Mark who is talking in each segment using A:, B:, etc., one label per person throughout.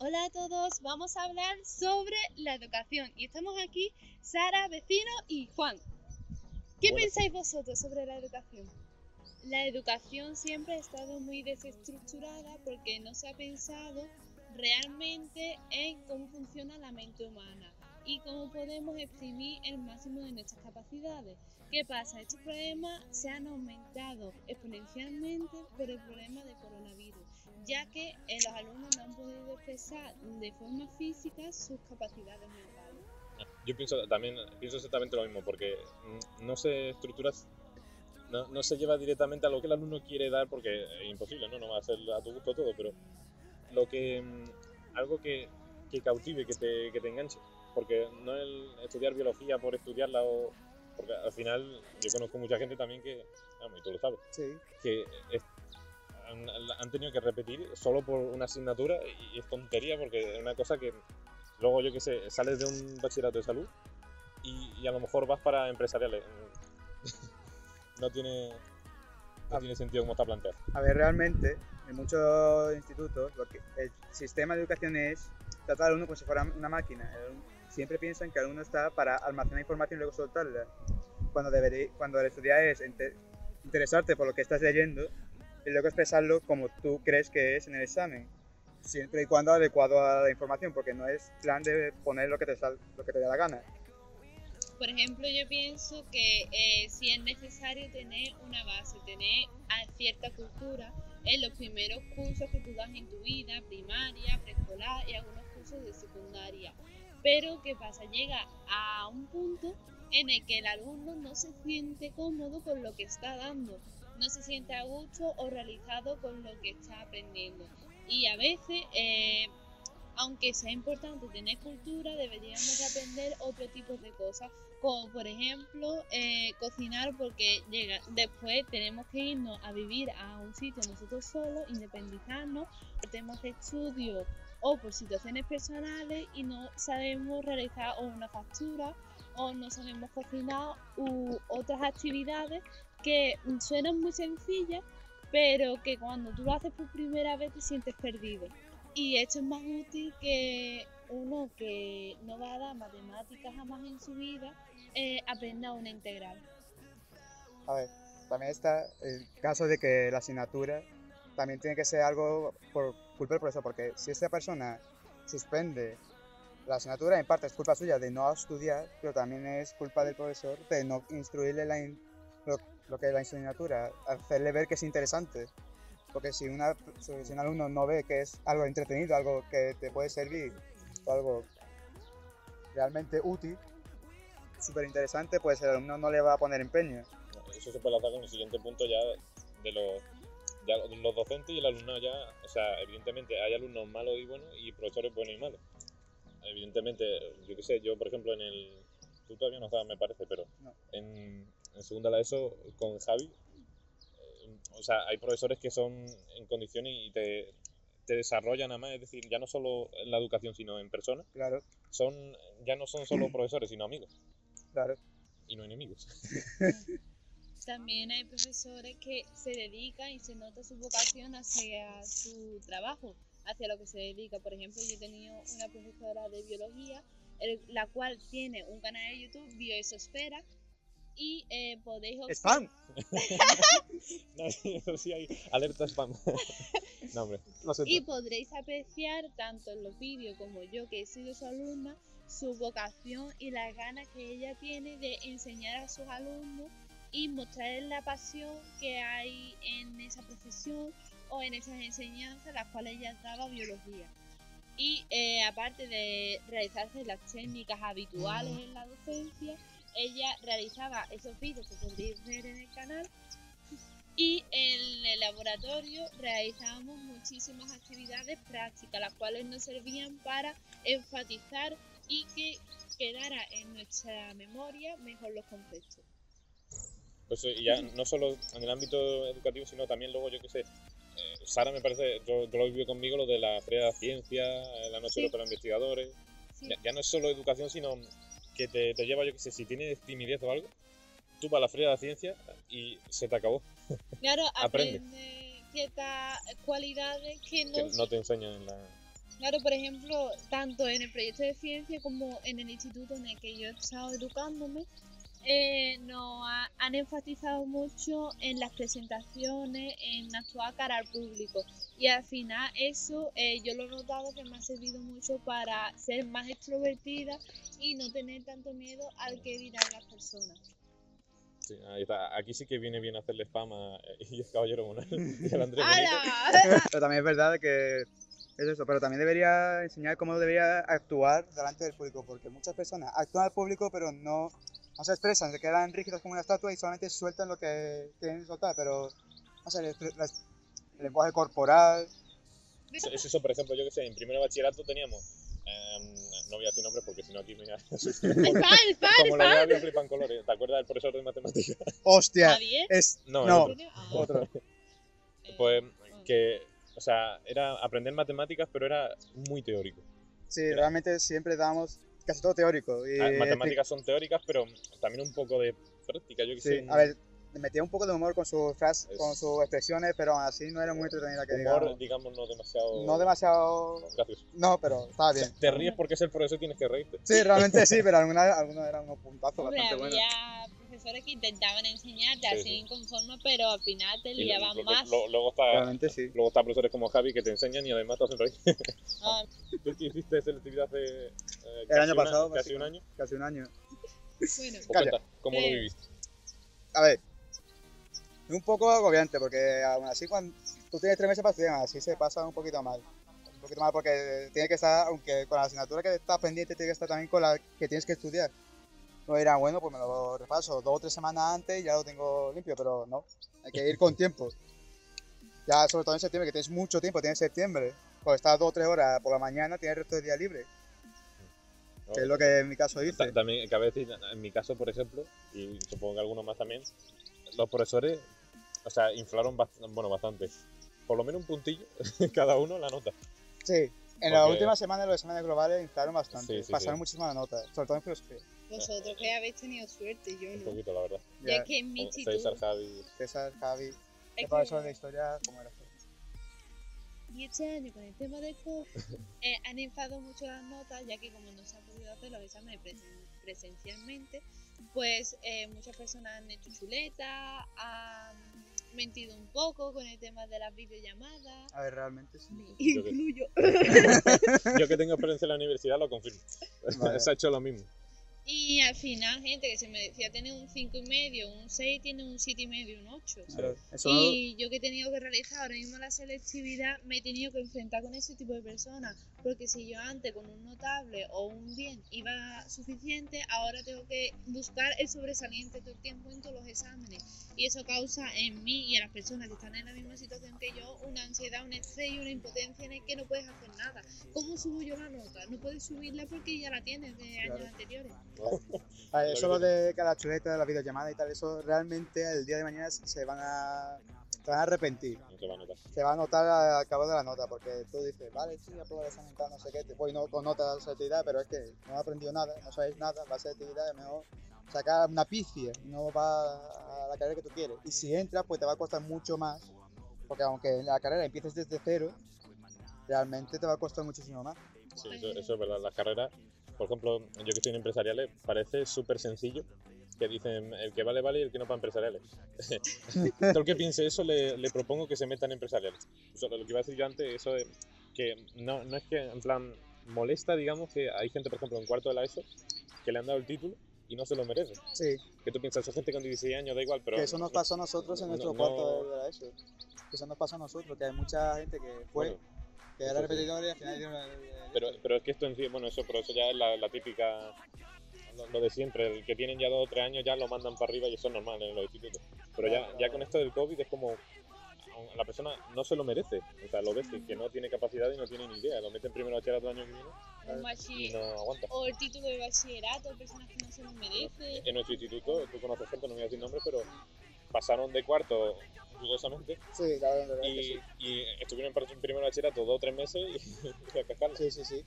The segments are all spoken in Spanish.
A: Hola a todos, vamos a hablar sobre la educación y estamos aquí Sara, Vecino y Juan. ¿Qué pensáis vosotros sobre la educación? La educación siempre ha estado muy desestructurada porque no se ha pensado realmente en cómo funciona la mente humana y cómo podemos exprimir el máximo de nuestras capacidades. ¿Qué pasa? Estos problemas se han aumentado exponencialmente por el problema del coronavirus, ya que eh, los alumnos no han podido expresar de forma física sus capacidades mentales.
B: Yo pienso también, pienso exactamente lo mismo, porque no se estructura, no, no se lleva directamente a lo que el alumno quiere dar, porque es imposible, ¿no? No va a ser a tu gusto todo, pero lo que, mm, algo que, que cautive, que te, que te enganche, porque no el estudiar biología por estudiarla o, porque al final yo conozco mucha gente también que, vamos, y tú lo sabes,
C: Sí,
B: que es- han, han tenido que repetir solo por una asignatura y es tontería porque es una cosa que luego yo que sé, sales de un bachillerato de salud y, y a lo mejor vas para empresariales. No tiene, no tiene sentido como está planteado.
C: a ver, realmente, en muchos institutos, lo que el sistema de educación es tratar al alumno como si fuera una máquina. Alumno- siempre piensan que el alumno está para almacenar información y luego soltarla. Cuando, debería, cuando el estudiar es inte- interesarte por lo que estás leyendo y luego expresarlo como tú crees que es en el examen. Siempre y cuando adecuado a la información, porque no es plan de poner lo que te, sal- lo que te da la gana.
A: Por ejemplo, yo pienso que eh, si es necesario tener una base, tener cierta cultura en los primeros cursos que tú das en tu vida, primaria, preescolar y algunos cursos de secundaria. Pero, ¿qué pasa? Llega a un punto en el que el alumno no se siente cómodo con lo que está dando, no se siente a gusto o realizado con lo que está aprendiendo. Y a veces, eh, aunque sea importante tener cultura, deberíamos de aprender otro tipo de cosas, como por ejemplo eh, cocinar, porque llega después tenemos que irnos a vivir a un sitio nosotros solos, independizarnos por temas de estudio o por situaciones personales y no sabemos realizar una factura o no sabemos cocinar u otras actividades que suenan muy sencillas pero que cuando tú lo haces por primera vez te sientes perdido. Y esto es más útil que uno que no va a dar matemáticas jamás en su vida, eh, aprenda una integral.
C: A ver, también está el caso de que la asignatura también tiene que ser algo por culpa del profesor, porque si esta persona suspende la asignatura, en parte es culpa suya de no estudiar, pero también es culpa del profesor de no instruirle la in- lo, lo que es la asignatura, hacerle ver que es interesante. Porque si, una, si un alumno no ve que es algo entretenido, algo que te puede servir, o algo realmente útil, súper interesante, pues el alumno no le va a poner empeño.
B: Eso se puede lanzar con el siguiente punto ya de los, ya los docentes y el alumnado ya, o sea, evidentemente hay alumnos malos y buenos y profesores buenos y malos. Evidentemente, yo qué sé, yo por ejemplo en el, tú todavía no estabas me parece, pero
C: No.
B: en, en segunda la ESO con Javi, eh, o sea, hay profesores que son en condiciones y te, te desarrollan además, es decir, ya no solo en la educación sino en persona,
C: Claro,
B: son, ya no son solo profesores sino amigos
C: claro.
B: y no enemigos.
A: También hay profesores que se dedican y se nota su vocación hacia su trabajo, hacia lo que se dedica. Por ejemplo, yo he tenido una profesora de biología, el- la cual tiene un canal de YouTube, Bioesosfera, y eh, podéis observar-
C: ¡Spam!
B: No, sí, eso sí hay alerta spam. no, hombre.
C: Lo.
A: Y podréis apreciar tanto en los vídeos como yo, que he sido su alumna, su vocación y las ganas que ella tiene de enseñar a sus alumnos y mostrarles la pasión que hay en esa profesión o en esas enseñanzas, las cuales ella daba biología. Y eh, aparte de realizarse las técnicas habituales en la docencia, ella realizaba esos vídeos que podréis ver en el canal y en el laboratorio realizábamos muchísimas actividades prácticas, las cuales nos servían para enfatizar y que quedara en nuestra memoria mejor los conceptos.
B: Pues eh, ya no solo en el ámbito educativo, sino también luego, yo qué sé, eh, Sara me parece, yo, yo lo vivió conmigo lo de la Feria de la Ciencia, eh, la Noche
A: Sí.
B: De los Investigadores.
A: Sí.
B: Ya, ya no es solo educación, sino que te, te lleva, yo qué sé, si tienes timidez o algo, tú vas a la Feria de la Ciencia y se te acabó,
A: Claro,
B: Aprende.
A: aprende ciertas cualidades que no,
B: que no te enseñan en la...
A: Claro, por ejemplo, tanto en el proyecto de ciencia como en el instituto en el que yo he estado educándome, eh, nos ha- han enfatizado mucho en las presentaciones, en actuar cara al público. Y al final eso eh, yo lo he notado que me ha servido mucho para ser más extrovertida y no tener tanto miedo al que dirán las personas.
B: Sí, ahí está. Aquí sí que viene bien hacerle spam a y el caballero Monal y al Andrés.
C: Pero también es verdad que es eso, pero también debería enseñar cómo debería actuar delante del público, porque muchas personas actúan al público pero no, no se expresan, se quedan rígidos como una estatua y solamente sueltan lo que quieren soltar, pero no sé, el, el lenguaje corporal,
B: Eso, es eso, por ejemplo, yo que sé, en primero de bachillerato teníamos. em, no voy a decir nombres porque si no aquí me
A: ¡El pan, el pan,
B: Como
A: el pan!
B: flipan colores. ¿Te acuerdas del profesor de matemáticas?
C: ¡hostia!
A: ¿Javier?
C: Es,
B: No,
C: no,
B: el
A: ¿En serio? Ah,
C: otro.
A: eh,
B: Pues que, o sea, era aprender matemáticas, pero era muy teórico.
C: Sí, realmente siempre damos casi todo teórico. Y,
B: Ah, matemáticas son teóricas, pero también un poco de práctica, yo que
C: Sí,
B: sé.
C: a ver, metía un poco de humor con sus frases,
B: Es-
C: con sus expresiones, pero así no era muy entretenida que
B: humor,
C: digamos.
B: digamos, no demasiado.
C: No demasiado...
B: gracioso.
C: No, pero estaba
B: O sea,
C: bien.
B: te ríes porque es el profesor y tienes que reírte.
C: Sí, realmente sí, pero algunas algunos eran unos puntazos
A: Hombre,
C: bastante buenos.
A: había profesores que intentaban enseñarte
B: Sí,
A: así
B: sí.
A: inconforme, pero al final te
B: lo-
A: liaban
B: lo-
A: más.
B: lo- luego está.
C: Realmente sí.
B: Luego están profesores como Javi que te enseñan y además te hacen reír.
A: Ah,
B: ¿Tú que hiciste selectividad hace eh,
C: El
B: casi
C: año
B: una-
C: pasado,
B: casi un año?
C: Casi un año.
A: bueno,
B: ¿O
C: Calla.
B: cuenta, ¿Cómo lo
A: Eh,
B: viviste?
C: A ver, es un poco agobiante porque aún así cuando tú tienes tres meses para estudiar, así se pasa un poquito mal. Un poquito mal porque tiene que estar, aunque con la asignatura que estás pendiente, tiene que estar también con la que tienes que estudiar. No dirán, bueno, pues me lo repaso dos o tres semanas antes y ya lo tengo limpio, pero no, hay que ir con tiempo. Ya sobre todo en septiembre, que tienes mucho tiempo, tienes septiembre, pues estás dos o tres horas por la mañana, tienes el resto del día libre,
B: ¿no?
C: que es lo que en mi caso hice.
B: Ta- También en mi caso, por ejemplo, y supongo que algunos más también, los profesores, o sea, inflaron bast- bueno, bastante. Por lo menos un puntillo cada uno la nota.
C: Sí, en la
B: Porque-
C: última semana los exámenes globales inflaron bastante,
B: Sí, sí,
C: pasaron
B: sí.
C: muchísimas notas, sobre todo en filosofía.
A: vosotros que habéis tenido suerte, yo
B: Un
A: no.
B: poquito, la verdad.
A: Ya
C: Ya,
A: que en mi instituto.
B: César, Javi.
C: César, Javi,
A: es
C: el
A: que-
C: profesor de historia, ¿cómo era?
A: Y este año con el tema del COVID eh, han inflado mucho las notas, ya que como no se ha podido hacer los exámenes presen- presencialmente, pues eh, muchas personas han hecho chuletas, han mentido un poco con el tema de las videollamadas.
C: A ver, realmente sí.
B: Que-
A: Incluyo.
B: Yo que tengo experiencia en la universidad lo confirmo.
C: Vale.
B: Se ha hecho lo mismo.
A: Y al final, gente que se merecía tener un 5 y medio, un 6, tiene un 7 y medio, un 8.
C: Claro, Eso
A: Y yo que he tenido que realizar ahora mismo la selectividad, me he tenido que enfrentar con ese tipo de personas. Porque si yo antes con un notable o un bien iba suficiente, ahora tengo que buscar el sobresaliente todo el tiempo en todos los exámenes. Y eso causa en mí y en las personas que están en la misma situación que yo una ansiedad, un estrés y una impotencia en el que no puedes hacer nada. ¿Cómo subo yo la nota? No puedes subirla porque ya la tienes de años anteriores.
C: Eso lo de cada chuleta, la videollamada y tal, eso realmente el día de mañana se van a, se van a arrepentir.
B: No se va a notar.
C: Se va a notar al cabo de la nota, porque tú dices, vale, sí, apruebo el examen, tal, no sé qué, te voy no, con nota de pero es que no he aprendido nada, no sabéis nada, la selectividad es mejor sacar una pifia, no va a la carrera que tú quieres. Y si entras, pues te va a costar mucho más, porque aunque en la carrera empieces desde cero, realmente te va a costar muchísimo más.
B: Sí, eso, eso es verdad. Las carreras, por ejemplo, yo que estoy en empresariales, parece súper sencillo que dicen el que vale, vale y el que no para empresariales. Todo el que piense eso le, le propongo que se metan empresariales. O sea, lo que iba a decir yo antes, eso de que no, no es que en plan molesta, digamos, que hay gente, por ejemplo, en cuarto de la ESO que le han dado el título y no se lo merece.
C: Sí,
B: Que tú piensas, esa gente con 16 años da igual, pero...
C: que eso nos pasó a nosotros en
B: no-
C: nuestro
B: no-
C: cuarto de la ESO. Que eso nos pasó a nosotros, que hay mucha gente que fue,
B: Bueno,
C: que era
B: eso sí.
C: repetidor y al final
B: Pero, pero es que esto en sí, bueno, eso, pero eso ya es la, la típica, lo, de siempre, el que tienen ya dos o tres años ya lo mandan para arriba y eso es normal en los institutos. Pero ya, ya con esto del COVID es como, la persona no se lo merece, o sea, lo ves que, no tiene capacidad y no tiene ni idea, lo meten primero a bachillerato el año que viene no aguanta.
A: o el título de bachillerato, personas que no se lo merecen.
B: En nuestro instituto, tú conoces gente, no voy a decir nombres, pero pasaron de cuarto dudosamente
C: Sí, que
B: y,
C: sí.
B: y estuvieron en primero de bachillerato dos o tres meses y, y a cascarla.
C: Sí, sí, sí.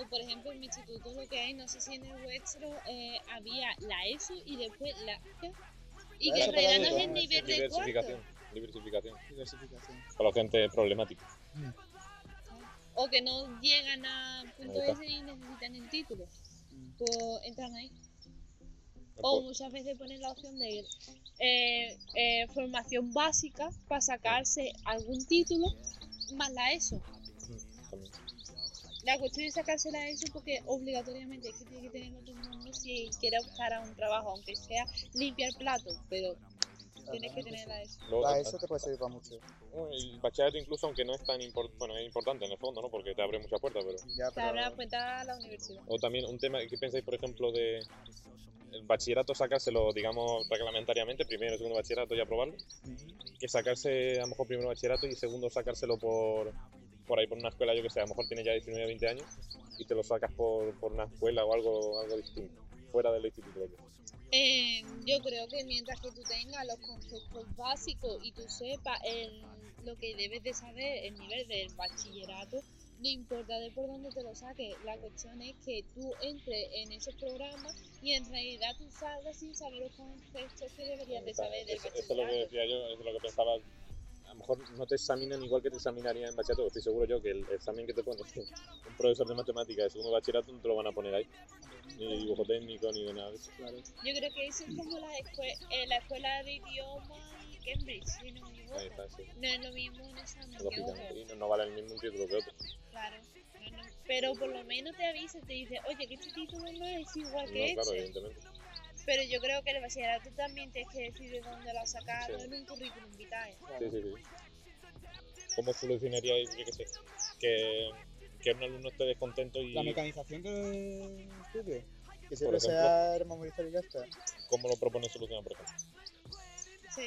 A: O, por ejemplo, en mi instituto lo que hay, no sé si en el vuestro, eh, había la ESO y después la... Y
C: La
A: que en realidad no es el nivel de cuarto.
B: Diversificación, diversificación.
C: Diversificación.
B: Para la gente problemática.
A: o que no llegan a punto ese y necesitan el título,
C: Mm.
A: pues entran ahí. O muchas veces ponen la opción de eh, eh, formación básica para sacarse algún título más la ESO.
B: Mm, también.
A: La cuestión es sacarse la ESO porque obligatoriamente es que tiene que tenerlo todo el mundo si quiere optar a un trabajo, aunque sea limpiar platos, pero tienes que tener la ESO.
C: La ESO te puede servir para mucho.
B: el bachillerato incluso, aunque no es tan importante, bueno, es importante en el fondo, ¿no? Porque te abre muchas puertas, pero...
C: Ya,
A: Te
C: pero
A: habrá cuenta a la universidad.
B: O también un tema, ¿qué pensáis, por ejemplo, de el bachillerato sacárselo, digamos, reglamentariamente, primero, segundo bachillerato y aprobarlo?
C: Ujú.
B: Que sacarse, a lo mejor, primero bachillerato y segundo sacárselo por, por ahí, por una escuela, yo que sé, a lo mejor tiene ya 19 20 años y te lo sacas por, por una escuela o algo, algo distinto, fuera del instituto.
A: Eh, yo creo que mientras que tú tengas los conceptos básicos y tú sepas el- lo que debes de saber, el nivel del bachillerato, no importa de por dónde te lo saques, la cuestión es que tú entres en esos programas y en realidad tú salgas sin saber los conceptos que deberías de saber del
B: Eso, eso es lo que
A: bachillerato.
B: decía yo, es lo que pensaba. A lo mejor no te examinan igual que te examinarían en bachillerato, estoy seguro yo que el examen que te pone un profesor de matemáticas de segundo bachillerato no te lo van a poner ahí, ni de dibujo técnico, ni de nada de eso.
C: Claro.
A: Yo creo que eso es como la, eh, la escuela de idiomas y Cambridge, si no me equivoco.
B: Ahí está, sí.
A: No es lo mismo un examen que
B: Lógicamente,
A: otro.
B: y no, no vale el mismo un título que otro.
A: Claro, no, no, pero por lo menos te avisa, te dice, oye, que este título no es igual
B: No,
A: que
B: claro,
A: este.
B: evidentemente.
A: Pero yo creo que el bachillerato también tienes que decir de dónde lo has sacado
B: Sí.
A: en un currículum vitae.
B: Sí, sí, sí. ¿Cómo solucionaríais, yo qué sé, que, que un alumno esté descontento y
C: La mecanización del estudio. Que siempre sea memorizar y ya está.
B: cómo lo propone solucionar, por ejemplo?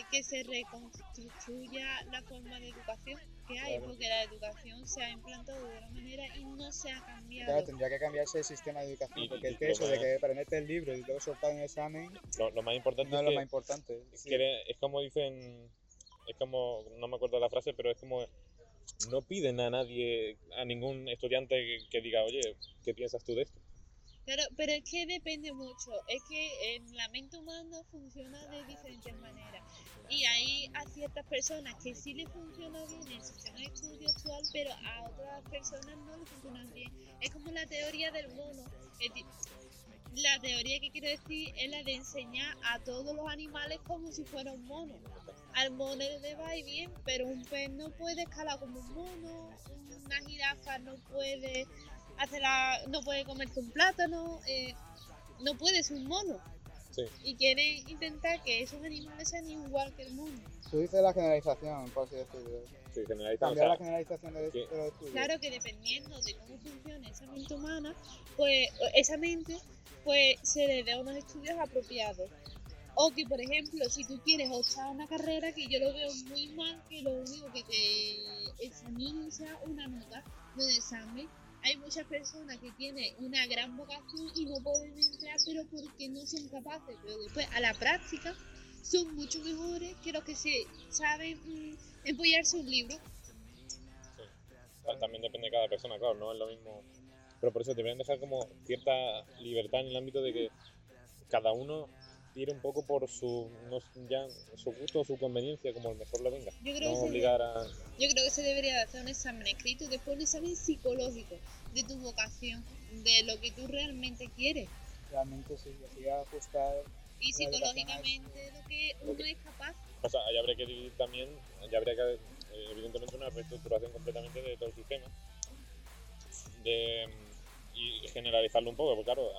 A: Que se reconstruya la forma de educación que hay,
C: Claro.
A: porque la educación se ha implantado de una manera y no se ha cambiado.
C: Claro, tendría que cambiarse el sistema de educación.
B: Y-
C: Porque
B: y
C: es que
B: lo
C: eso de que aprenderte el libro y luego soltar un examen
B: Lo, lo más importante
C: no es
B: es
C: lo
B: que
C: más importante.
B: Es,
C: Sí.
B: que eres- es como dicen, es como, no me acuerdo de la frase, pero es como, no piden a nadie, a ningún estudiante que, que diga, oye, ¿qué piensas tú de esto?
A: Claro, pero es que depende mucho. Es que en la mente humana funciona de diferentes maneras. Y hay a ciertas personas que sí les funciona bien el sistema de estudio actual, pero a otras personas no les funciona bien. Es como la teoría del mono. La teoría que quiero decir es la de enseñar a todos los animales como si fuera un mono. Al mono le va y bien, pero un pez no puede escalar como un mono, una jirafa no puede hacerla, no puede comerse un plátano, eh, no puede ser un mono.
B: Sí.
A: Y quieren intentar que esos animales sean igual que el mono.
C: Tú dices la generalización, por así decirlo.
B: Sí, o
C: la generalización de,
B: que-
C: de los estudios.
A: Claro que dependiendo de cómo funcione esa mente humana, pues esa mente, pues se le dé unos estudios apropiados. O que, por ejemplo, si tú quieres optar a una carrera, que yo lo veo muy mal, que lo único que te examinen sea una nota de examen. Hay muchas personas que tienen una gran vocación y no pueden entrar, pero porque no son capaces. Pero después, a la práctica, son mucho mejores que los que se saben mm, empollarse un libro.
B: ta- también depende de cada persona, claro, no es lo mismo. Pero por eso deberían dejar como cierta libertad en el ámbito de que cada uno tire un poco por su, no, ya, su gusto o su conveniencia, como el mejor le venga.
A: Yo creo
B: No
A: que se-
B: obligar a...
A: Yo creo que se debería de hacer un examen escrito y después un examen psicológico de tu vocación, de lo que tú realmente quieres
C: Realmente sí, así ajustar.
A: y psicológicamente lo que uno es capaz.
B: O sea, ahí habría que dividir también, ya habría que, eh, evidentemente, una reestructuración completamente de todo el sistema. De, y generalizarlo un poco, porque claro,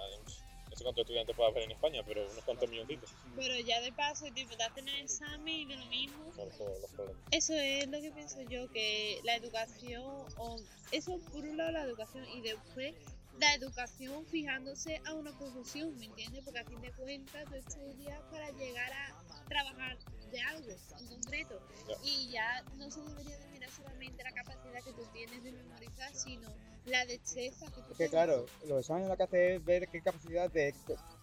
B: sé cuántos estudiantes puede haber en España, pero unos cuantos milloncitos.
A: Pero ya de paso, tipo, te hacen el examen y de lo mismo.
B: Todos los problemas.
A: Eso es lo que pienso yo, que la educación, o eso por un lado la educación y después la educación fijándose a una profesión, ¿me entiendes? Porque a fin de cuentas tú estudias para llegar a trabajar de algo en concreto. Y ya no se debería de mirar solamente la capacidad que tú tienes de memorizar, sino la destreza que tú
C: Es que
A: tienes.
C: claro, los exámenes lo que hace es ver qué capacidad de,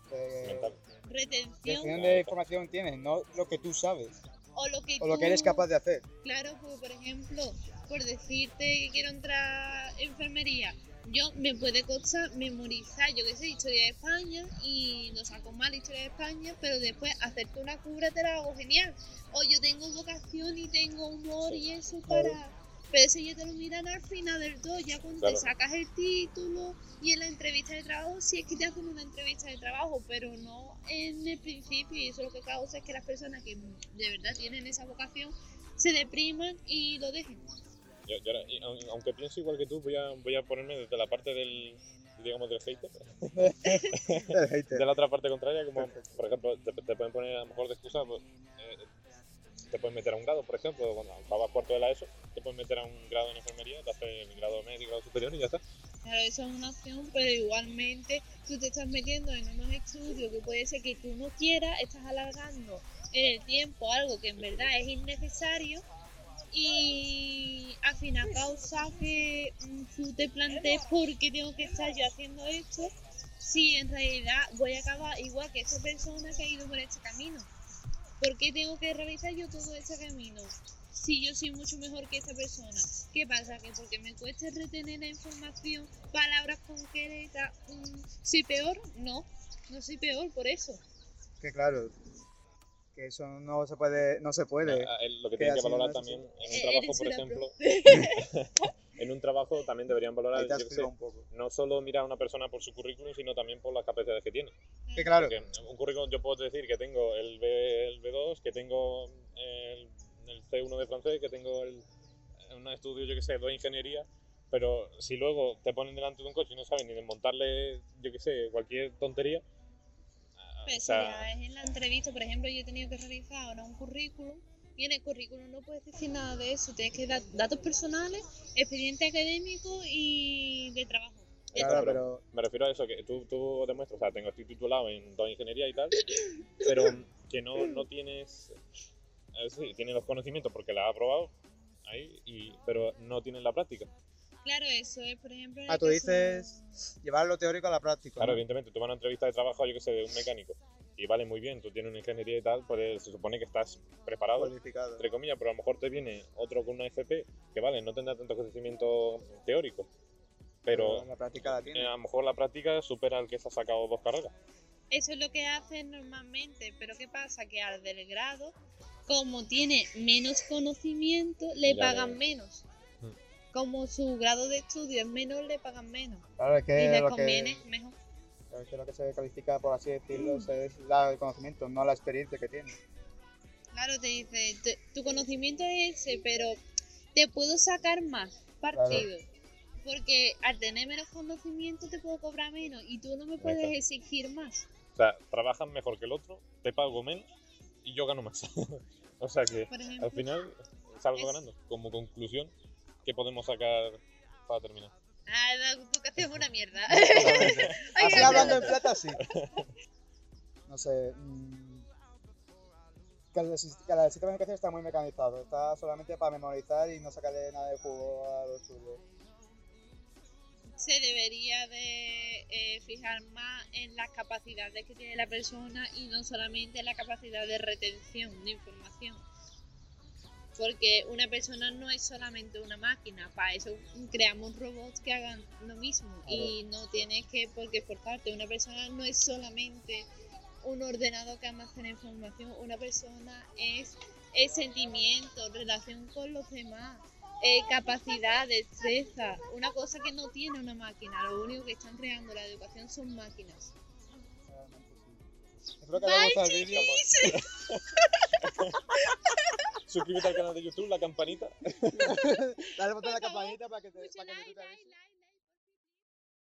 C: de,
B: Mental.
A: Retención
C: retención de información tienes, no lo que tú sabes
A: o lo que
C: o lo
A: tú-
C: que eres capaz de hacer.
A: Claro, porque por ejemplo, por decirte que quiero entrar a enfermería, yo me puede costar memorizar, yo que sé, historia de España y no saco mal historia de España, pero después hacerte una cura te la hago genial. O yo tengo vocación y tengo humor y eso para Ya te lo miran al final del todo, ya cuando
B: Claro.
A: te sacas el título y en la entrevista de trabajo, sí es que te hacen una entrevista de trabajo, pero no en el principio. Y eso lo que causa es que las personas que de verdad tienen esa vocación se depriman y lo dejen.
B: Yo, yo ahora- y aunque pienso igual que tú, voy a, voy a ponerme desde la parte del, digamos, del hater,
C: El hater.
B: de la otra parte contraria, como, por ejemplo, te, te pueden poner a lo mejor de excusa, pues, eh, te pueden meter a un grado, por ejemplo, cuando acabas cuarto de la ESO, te pueden meter a un grado en enfermería, te haces el grado medio, grado superior y ya está.
A: Claro, eso es una opción, pero igualmente tú te estás metiendo en unos estudios que puede ser que tú no quieras, estás alargando en el tiempo algo que en verdad es innecesario y al final causa que mm, tú te plantees por qué tengo que estar yo haciendo esto si en realidad voy a acabar igual que esa persona que ha ido por este camino. ¿Por qué tengo que realizar yo todo este camino? Si yo soy mucho mejor que esa persona. ¿Qué pasa? Que porque me cueste retener la información, palabras concretas, mm, ¿soy peor? No, no soy peor por eso.
C: Que claro, que eso no se puede, no se puede.
B: Ah, el- Lo que tienen que valorar
C: es
B: también en un
A: Eh,
B: trabajo, por ejemplo, en un trabajo también deberían valorar, yo sé,
C: flipado un poco.
B: no solo mirar a una persona por su currículum, sino también por las capacidades que tiene.
C: Que claro,
B: Porque un currículum yo puedo decir que tengo el, B, el B2, que tengo el, el C1 de francés, que tengo el, un estudio, yo que sé, de ingeniería, pero si luego te ponen delante de un coche y no saben ni desmontarle, yo que sé, cualquier tontería, ah,
A: Pero
B: o sea,
A: ya es en la entrevista, por ejemplo, yo he tenido que realizar ahora un currículum y en el currículum no puedes decir nada de eso, tienes que dar datos personales, expediente académico y de trabajo.
C: Claro, pero
B: me refiero a eso, que tú, tú demuestras, o sea, tengo, estoy titulado en dos ingeniería y tal, pero que no, no tienes, sí, tienes los conocimientos porque la has aprobado ahí, y, pero no tienes la práctica.
A: Claro, eso es, por ejemplo.
C: Ah, tú dices- llevar lo teórico a la práctica.
B: Claro,
C: ¿no?
B: evidentemente, tú vas a una entrevista de trabajo, yo que sé, de un mecánico, y vale muy bien, tú tienes una ingeniería y tal, pues se supone que estás preparado,
C: Cualificado.
B: entre comillas, pero a lo mejor te viene otro con una FP, que vale, no tendrá tanto conocimiento teórico, pero
C: la práctica la
B: eh,
C: tiene.
B: a lo mejor la práctica supera al que se ha sacado dos carreras.
A: Eso es lo que hacen normalmente, pero ¿qué pasa? Que al del grado, como tiene menos conocimiento, le
B: Ya
A: pagan menos.
B: Hmm.
A: Como su grado de estudio es menor, le pagan menos.
C: Claro, es
A: Y
C: que
A: les
C: lo
A: conviene
C: que,
A: mejor.
C: es que lo que se califica, por así decirlo, es la- el conocimiento, no la experiencia que tiene.
A: Claro, te dice, "Te- tu conocimiento es ese, pero te puedo sacar más partido. Porque al tener menos conocimiento te puedo cobrar menos y tú no me puedes
B: Exacto.
A: exigir más.
B: O sea, trabajas mejor que el otro, te pago menos y yo gano más. o sea que
A: ejemplo,
B: al final salgo
A: Es-
B: ganando. Como conclusión, ¿qué podemos sacar para terminar?
A: ah, la educación es una mierda.
C: Así hablando en plata, sí. No sé. mm, Que el, que el sistema de educación está muy mecanizado. Está solamente para memorizar y no sacarle nada de jugo a los estudios.
A: Se debería de eh, fijar más en las capacidades que tiene la persona y no solamente en la capacidad de retención de información. Porque una persona no es solamente una máquina, para eso creamos robots que hagan lo mismo y no tienes que por qué esforzarte. Una persona no es solamente un ordenador que almacena información, una persona es, es sentimiento, relación con los demás, eh, capacidad, destreza, una cosa que no tiene una máquina. Lo único que están creando la educación son máquinas.
C: Espero que hayamos gustado el vídeo.
B: Suscríbete al canal de YouTube, la campanita.
C: Dale al botón de la campanita para que te, para que te